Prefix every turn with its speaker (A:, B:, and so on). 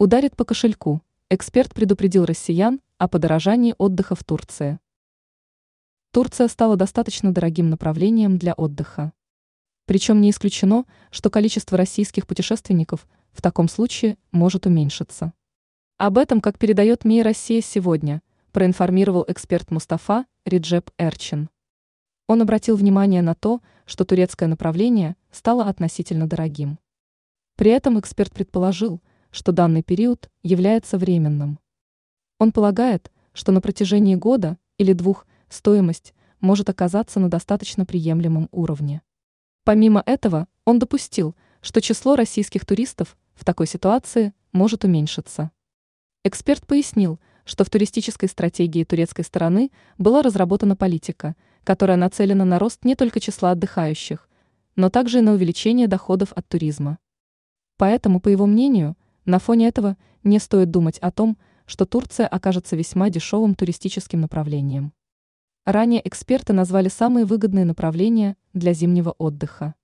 A: Ударит по кошельку. Эксперт предупредил россиян о подорожании отдыха в Турции. Турция стала достаточно дорогим направлением для отдыха. Причем не исключено, что количество российских путешественников в таком случае может уменьшиться. Об этом, как передает МИ «Россия сегодня», проинформировал эксперт Мустафа Риджеп Эрчин. Он обратил внимание на то, что турецкое направление стало относительно дорогим. При этом эксперт предположил, что данный период является временным. Он полагает, что на протяжении года или двух стоимость может оказаться на достаточно приемлемом уровне. Помимо этого, он допустил, что число российских туристов в такой ситуации может уменьшиться. Эксперт пояснил, что в туристической стратегии турецкой стороны была разработана политика, которая нацелена на рост не только числа отдыхающих, но также и на увеличение доходов от туризма. Поэтому, по его мнению, на фоне этого не стоит думать о том, что Турция окажется весьма дешевым туристическим направлением. Ранее эксперты назвали самые выгодные направления для зимнего отдыха.